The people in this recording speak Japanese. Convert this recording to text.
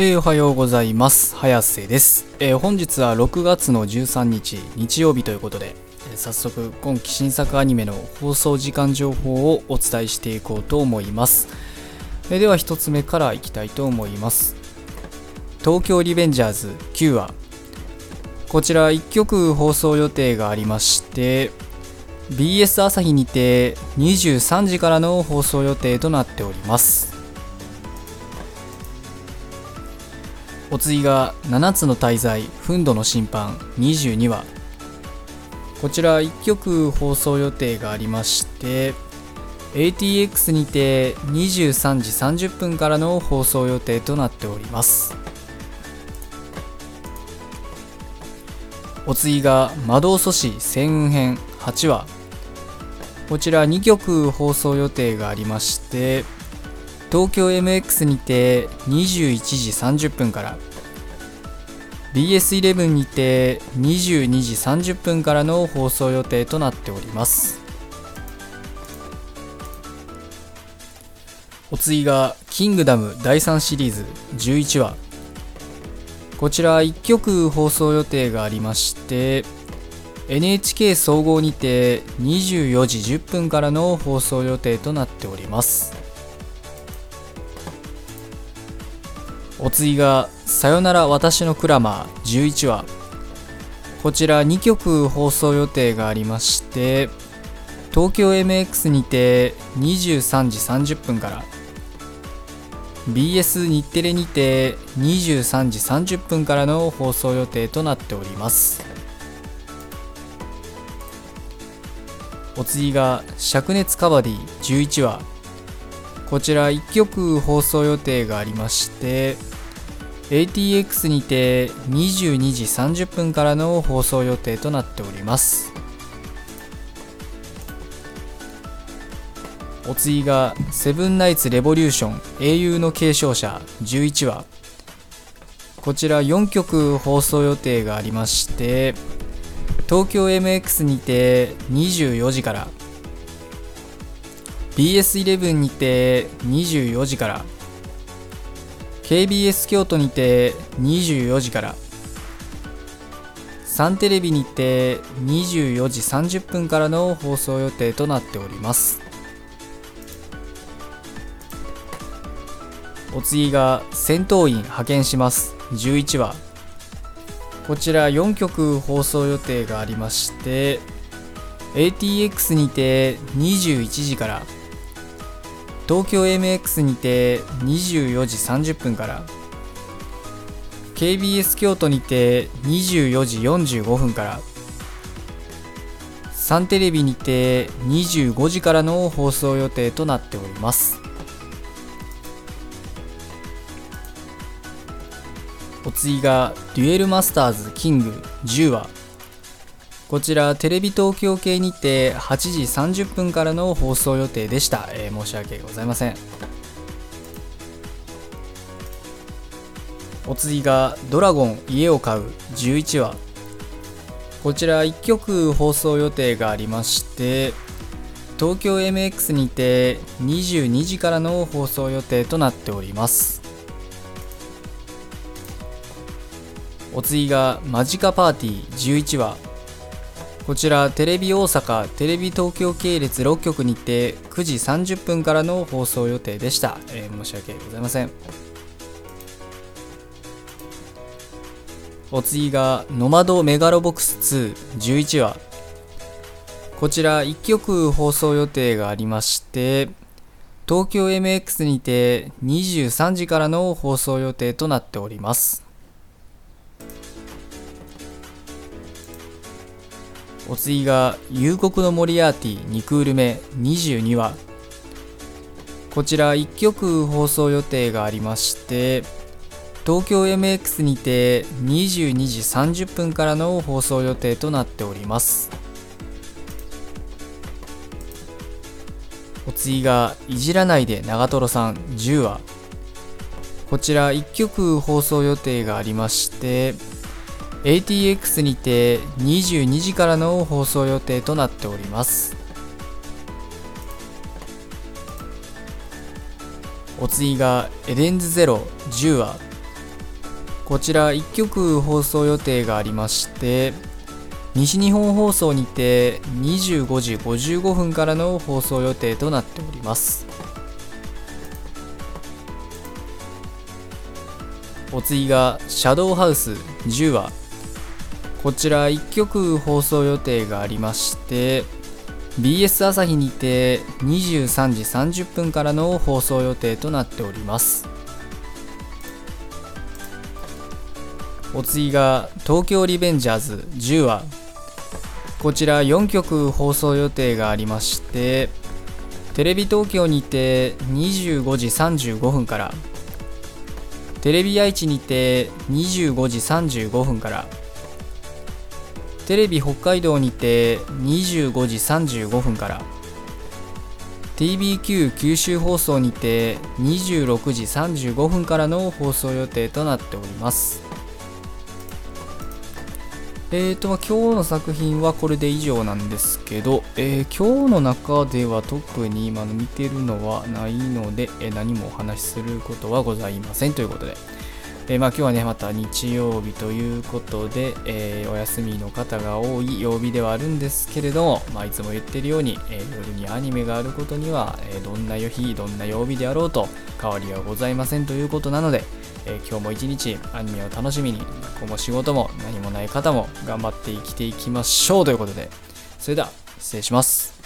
えー、おはようございます。早瀬です、えー、本日は6月の13日日曜日ということで、えー、早速今期新作アニメの放送時間情報をお伝えしていこうと思います、えー、では1つ目からいきたいと思います。東京リベンジャーズ9話。こちら1曲放送予定がありまして BS 朝日にて23時からの放送予定となっております。お次が7つの大罪憤怒の審判22話。こちら1曲放送予定がありまして ATX にて23時30分からの放送予定となっております。お次が魔導阻止戦雲編8話。こちら2曲放送予定がありまして東京 MX にて21時30分から BS11 にて22時30分からの放送予定となっております。お次が「キングダム」第3シリーズ11話。こちら1曲放送予定がありまして NHK 総合にて24時10分からの放送予定となっております。お次が「さよなら私のクラマー」11話。こちら2曲放送予定がありまして東京 MX にて23時30分から BS 日テレにて23時30分からの放送予定となっております。お次が「灼熱カバディ」11話。こちら1曲放送予定がありまして ATX にて22時30分からの放送予定となっております。お次が「セブンナイツ・レボリューション英雄の継承者」11話。こちら4曲放送予定がありまして東京 MX にて24時から BS11 にて24時から KBS 京都にて24時から。サンテレビにて24時30分からの放送予定となっております。お次が戦闘員派遣します。11話こちら4曲放送予定がありまして ATX にて21時から東京 MX にて24時30分から KBS 京都にて24時45分からサンテレビにて25時からの放送予定となっております。お次がデュエルマスターズキング10話。こちらテレビ東京系にて8時30分からの放送予定でした、えー、申し訳ございません。お次が「ドラゴン家を買う」11話。こちら1曲放送予定がありまして東京 MX にて22時からの放送予定となっております。お次が「マジカパーティー」11話。こちらテレビ大阪テレビ東京系列6局にて9時30分からの放送予定でした、えー、申し訳ございません。お次がノマドメガロボックス211話。こちら1曲放送予定がありまして東京 MX にて23時からの放送予定となっております。お次が「夕刻のモリアーティ2クール目22話」こちら1曲放送予定がありまして東京 MX にて22時30分からの放送予定となっております。お次が「いじらないで長瀞さん10話」こちら1曲放送予定がありまして ATX にて22時からの放送予定となっております。お次がエデンズゼロ10話こちら1曲放送予定がありまして西日本放送にて25時55分からの放送予定となっております。お次がシャドウハウス10話こちら1曲放送予定がありまして BS 朝日にて23時30分からの放送予定となっております。お次が東京リベンジャーズ10話こちら4曲放送予定がありましてテレビ東京にて25時35分からテレビ愛知にて25時35分からテレビ北海道にて25時35分から。TBQ 九州放送にて26時35分からの放送予定となっております。えーと、ま、今日の作品はこれで以上なんですけど、えー、今日の中では特に今見てるのはないので、えー、何もお話しすることはございませんということで、え、まあ、今日はね、また日曜日ということで、えお休みの方が多い曜日ではあるんですけれども、まあ、いつも言ってるように、え夜にアニメがあることには、えどんな日、どんな曜日であろうと変わりはございませんということなので、え今日も一日アニメを楽しみに今後仕事も何もない方も頑張って生きていきましょうということでそれでは失礼します。